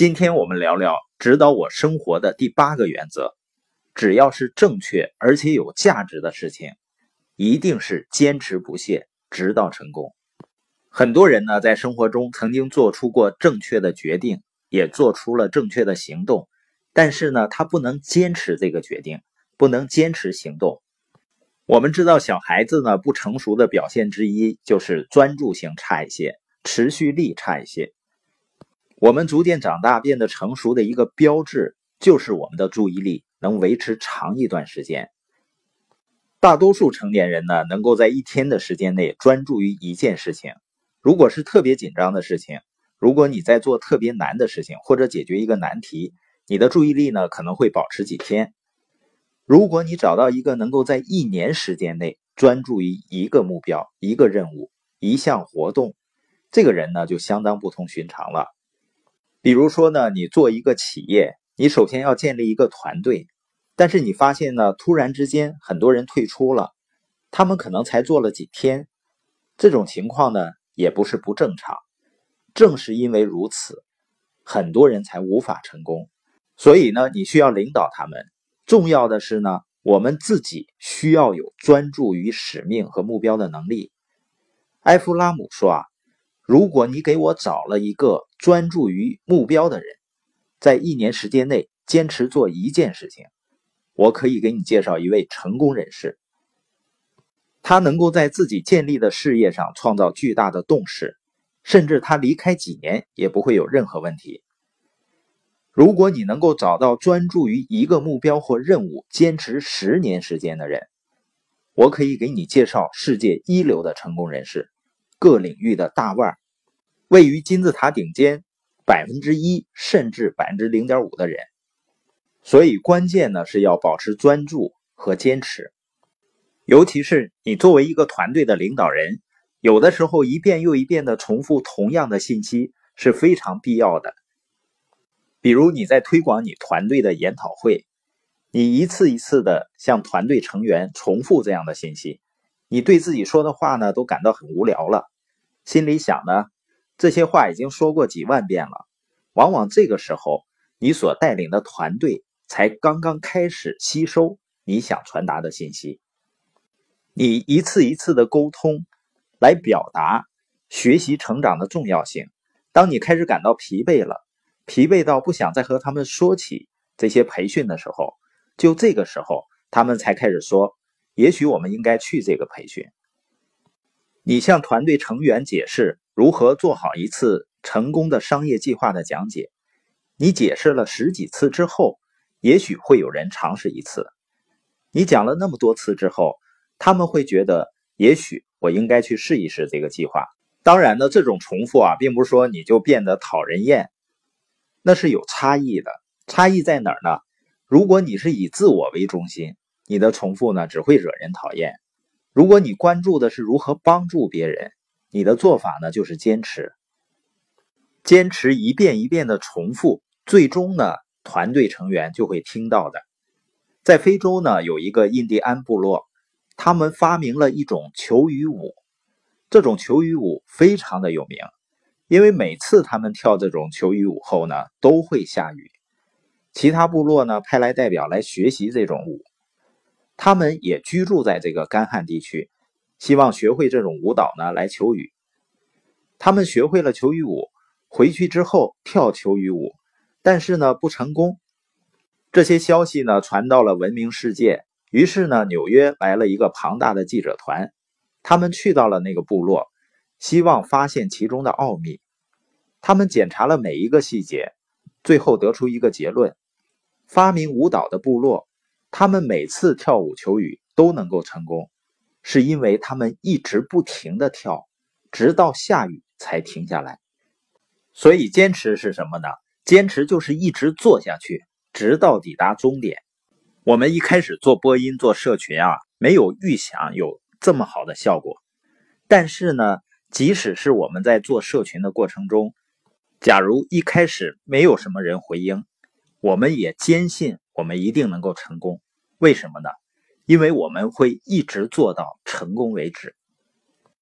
今天我们聊聊指导我生活的第八个原则：只要是正确而且有价值的事情，一定是坚持不懈，直到成功。很多人呢，在生活中曾经做出过正确的决定，也做出了正确的行动，但是呢，他不能坚持这个决定，不能坚持行动。我们知道，小孩子呢不成熟的表现之一就是专注性差一些，持续力差一些。我们逐渐长大变得成熟的一个标志，就是我们的注意力能维持长一段时间。大多数成年人呢，能够在一天的时间内专注于一件事情。如果是特别紧张的事情，如果你在做特别难的事情或者解决一个难题，你的注意力呢可能会保持几天。如果你找到一个能够在一年时间内专注于一个目标、一个任务、一项活动，这个人呢就相当不同寻常了。比如说呢，你做一个企业，你首先要建立一个团队，但是你发现呢，突然之间很多人退出了，他们可能才做了几天，这种情况呢也不是不正常，正是因为如此，很多人才无法成功。所以呢，你需要领导他们。重要的是呢，我们自己需要有专注于使命和目标的能力。埃夫拉姆说啊。如果你给我找了一个专注于目标的人，在一年时间内坚持做一件事情，我可以给你介绍一位成功人士。他能够在自己建立的事业上创造巨大的动势，甚至他离开几年也不会有任何问题。如果你能够找到专注于一个目标或任务坚持十年时间的人，我可以给你介绍世界一流的成功人士。各领域的大腕，位于金字塔顶尖百分之一甚至百分之零点五的人，所以关键呢是要保持专注和坚持，尤其是你作为一个团队的领导人，有的时候一遍又一遍的重复同样的信息是非常必要的。比如你在推广你团队的研讨会，你一次一次的向团队成员重复这样的信息。你对自己说的话呢，都感到很无聊了，心里想呢，这些话已经说过几万遍了。往往这个时候，你所带领的团队才刚刚开始吸收你想传达的信息。你一次一次的沟通，来表达学习成长的重要性。当你开始感到疲惫了，疲惫到不想再和他们说起这些培训的时候，就这个时候，他们才开始说。也许我们应该去这个培训。你向团队成员解释如何做好一次成功的商业计划的讲解。你解释了十几次之后，也许会有人尝试一次。你讲了那么多次之后，他们会觉得，也许我应该去试一试这个计划。当然呢，这种重复啊，并不是说你就变得讨人厌，那是有差异的。差异在哪儿呢？如果你是以自我为中心。你的重复呢，只会惹人讨厌。如果你关注的是如何帮助别人，你的做法呢，就是坚持，坚持一遍一遍的重复，最终呢，团队成员就会听到的。在非洲呢，有一个印第安部落，他们发明了一种求雨舞，这种求雨舞非常的有名，因为每次他们跳这种求雨舞后呢，都会下雨。其他部落呢，派来代表来学习这种舞。他们也居住在这个干旱地区，希望学会这种舞蹈呢来求雨。他们学会了求雨舞，回去之后跳求雨舞，但是呢不成功。这些消息呢传到了闻名世界，于是呢纽约来了一个庞大的记者团，他们去到了那个部落，希望发现其中的奥秘。他们检查了每一个细节，最后得出一个结论：发明舞蹈的部落。他们每次跳舞求雨都能够成功，是因为他们一直不停的跳，直到下雨才停下来。所以坚持是什么呢？坚持就是一直做下去，直到抵达终点。我们一开始做播音、做社群啊，没有预想有这么好的效果。但是呢，即使是我们在做社群的过程中，假如一开始没有什么人回应，我们也坚信。我们一定能够成功，为什么呢？因为我们会一直做到成功为止。